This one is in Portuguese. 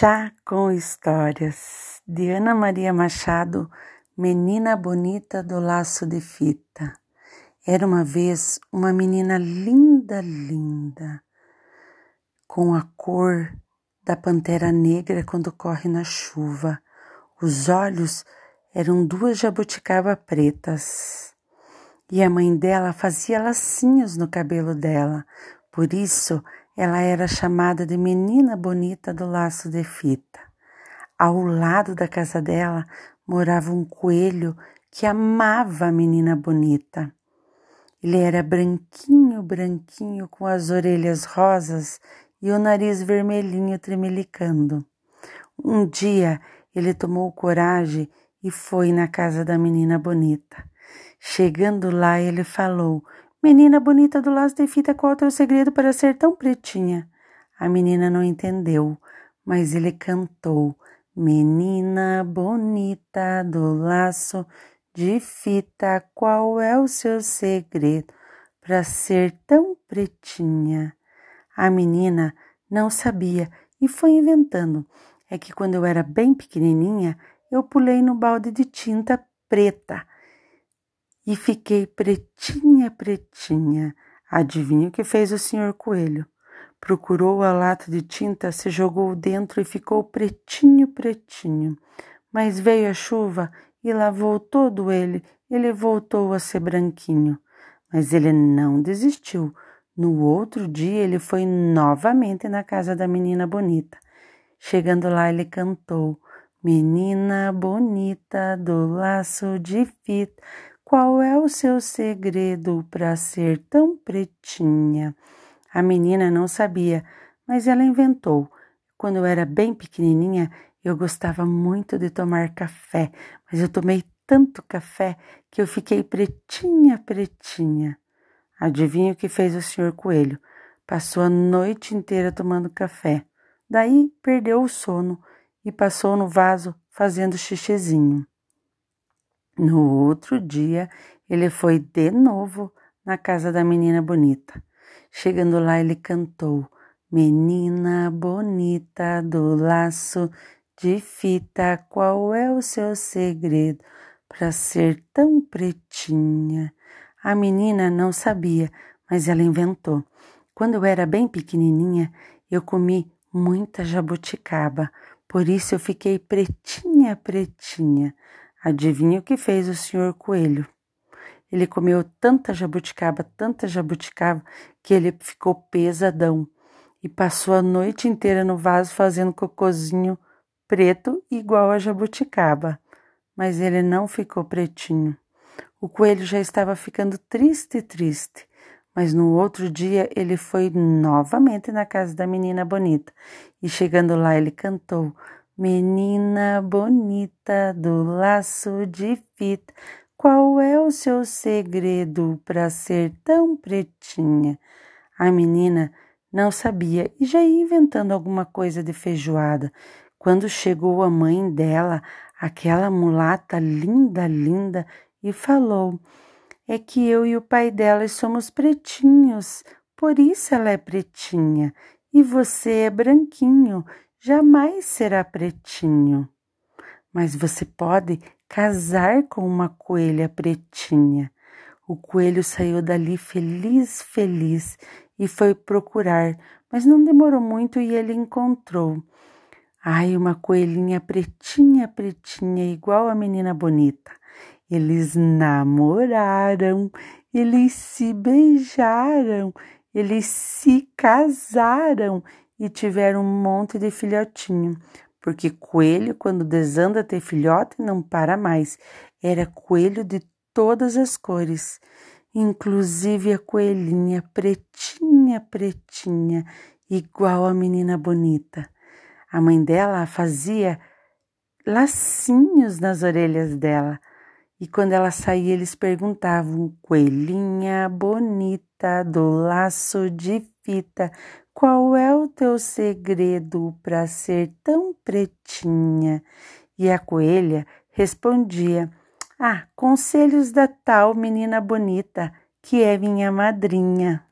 Chá com Histórias, de Ana Maria Machado, Menina Bonita do Laço de Fita. Era uma vez uma menina linda, linda, com a cor da pantera negra quando corre na chuva. Os olhos eram duas jabuticaba pretas. E a mãe dela fazia lacinhos no cabelo dela, por isso ela era chamada de menina bonita do laço de fita. Ao lado da casa dela morava um coelho que amava a menina bonita. Ele era branquinho, branquinho, com as orelhas rosas e o nariz vermelhinho tremelicando. Um dia ele tomou coragem e foi na casa da menina bonita. Chegando lá, ele falou: Menina bonita do laço de fita, qual é o teu segredo para ser tão pretinha? A menina não entendeu, mas ele cantou: Menina bonita do laço de fita, qual é o seu segredo para ser tão pretinha? A menina não sabia e foi inventando. É que quando eu era bem pequenininha, eu pulei no balde de tinta preta e fiquei pretinha, pretinha. Adivinha o que fez o senhor coelho? Procurou a lata de tinta, se jogou dentro e ficou pretinho, pretinho. Mas veio a chuva e lavou todo ele, ele voltou a ser branquinho. Mas ele não desistiu. No outro dia, ele foi novamente na casa da menina bonita. Chegando lá, ele cantou: Menina bonita do laço de fita, qual é o seu segredo para ser tão pretinha? A menina não sabia, mas ela inventou. Quando eu era bem pequenininha, eu gostava muito de tomar café, mas eu tomei tanto café que eu fiquei pretinha, pretinha. Adivinha o que fez o senhor coelho? Passou a noite inteira tomando café. Daí perdeu o sono e passou no vaso fazendo xixizinho. No outro dia, ele foi de novo na casa da menina bonita. Chegando lá, ele cantou: Menina bonita do laço de fita, qual é o seu segredo para ser tão pretinha? A menina não sabia, mas ela inventou. Quando eu era bem pequenininha, eu comi muita jabuticaba, por isso eu fiquei pretinha, pretinha. Adivinha o que fez o senhor coelho? Ele comeu tanta jabuticaba, tanta jabuticaba, que ele ficou pesadão e passou a noite inteira no vaso fazendo cocôzinho preto igual a jabuticaba. Mas ele não ficou pretinho. O coelho já estava ficando triste, triste. Mas no outro dia ele foi novamente na casa da menina bonita e chegando lá ele cantou: Menina bonita do laço de fita, qual é o seu segredo para ser tão pretinha? A menina não sabia e já ia inventando alguma coisa de feijoada. Quando chegou a mãe dela, aquela mulata linda, linda, e falou: É que eu e o pai dela somos pretinhos, por isso ela é pretinha, e você é branquinho jamais será pretinho. Mas você pode casar com uma coelha pretinha. O coelho saiu dali feliz, feliz e foi procurar, mas não demorou muito e ele encontrou. Ai, uma coelhinha pretinha, pretinha, igual a menina bonita. Eles namoraram, eles se beijaram, eles se casaram e tiveram um monte de filhotinho, porque coelho, quando desanda ter filhote, não para mais. Era coelho de todas as cores, inclusive a coelhinha pretinha, pretinha, igual a menina bonita. A mãe dela fazia lacinhos nas orelhas dela. E quando ela saía, eles perguntavam: Coelhinha bonita do laço de fita, qual é o teu segredo para ser tão pretinha? E a coelha respondia: Ah, conselhos da tal menina bonita, que é minha madrinha.